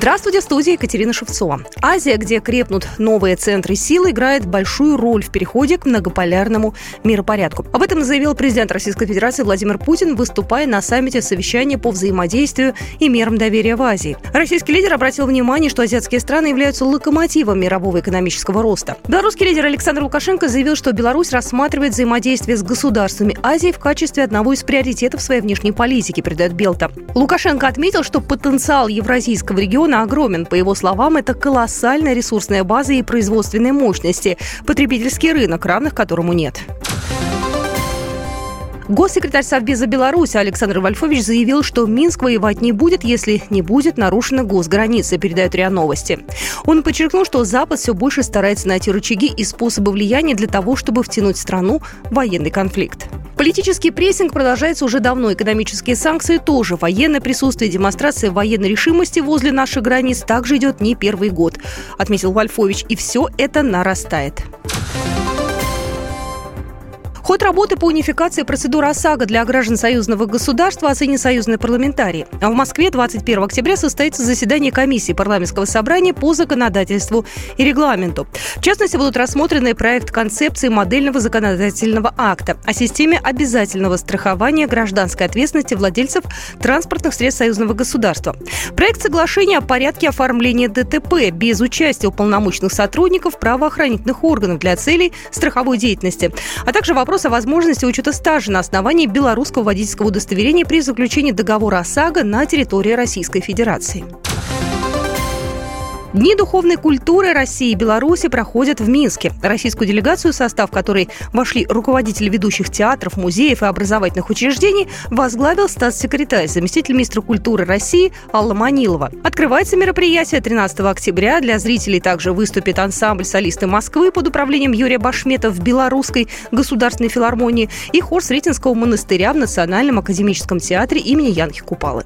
Здравствуйте, в студии Екатерина Шевцова. Азия, где крепнут новые центры силы, играет большую роль в переходе к многополярному миропорядку. Об этом заявил президент Российской Федерации Владимир Путин, выступая на саммите совещания по взаимодействию и мерам доверия в Азии. Российский лидер обратил внимание, что азиатские страны являются локомотивом мирового экономического роста. Белорусский лидер Александр Лукашенко заявил, что Беларусь рассматривает взаимодействие с государствами Азии в качестве одного из приоритетов своей внешней политики, передает Белта. Лукашенко отметил, что потенциал евразийского региона региона огромен. По его словам, это колоссальная ресурсная база и производственные мощности, потребительский рынок, равных которому нет. Госсекретарь Совбеза Беларуси Александр Вольфович заявил, что Минск воевать не будет, если не будет нарушена госграница, передает РИА Новости. Он подчеркнул, что Запад все больше старается найти рычаги и способы влияния для того, чтобы втянуть страну в военный конфликт. Политический прессинг продолжается уже давно. Экономические санкции тоже. Военное присутствие, демонстрация военной решимости возле наших границ также идет не первый год, отметил Вольфович. И все это нарастает. Ход работы по унификации процедуры ОСАГО для граждан союзного государства оценит союзные парламентарии. А в Москве 21 октября состоится заседание комиссии парламентского собрания по законодательству и регламенту. В частности, будут рассмотрены проект концепции модельного законодательного акта о системе обязательного страхования гражданской ответственности владельцев транспортных средств союзного государства. Проект соглашения о порядке оформления ДТП без участия уполномоченных сотрудников правоохранительных органов для целей страховой деятельности, а также вопрос вопрос о возможности учета стажа на основании белорусского водительского удостоверения при заключении договора ОСАГО на территории Российской Федерации. Дни духовной культуры России и Беларуси проходят в Минске. Российскую делегацию, состав которой вошли руководители ведущих театров, музеев и образовательных учреждений, возглавил статс-секретарь, заместитель министра культуры России Алла Манилова. Открывается мероприятие 13 октября. Для зрителей также выступит ансамбль солисты Москвы под управлением Юрия Башмета в Белорусской государственной филармонии и хор Сретенского монастыря в Национальном академическом театре имени Янки Купалы.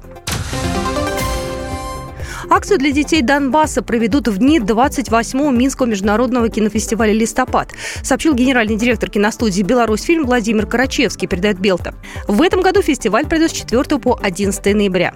Акцию для детей Донбасса проведут в дни 28-го Минского международного кинофестиваля «Листопад», сообщил генеральный директор киностудии «Беларусьфильм» Владимир Карачевский, передает Белта. В этом году фестиваль пройдет с 4 по 11 ноября.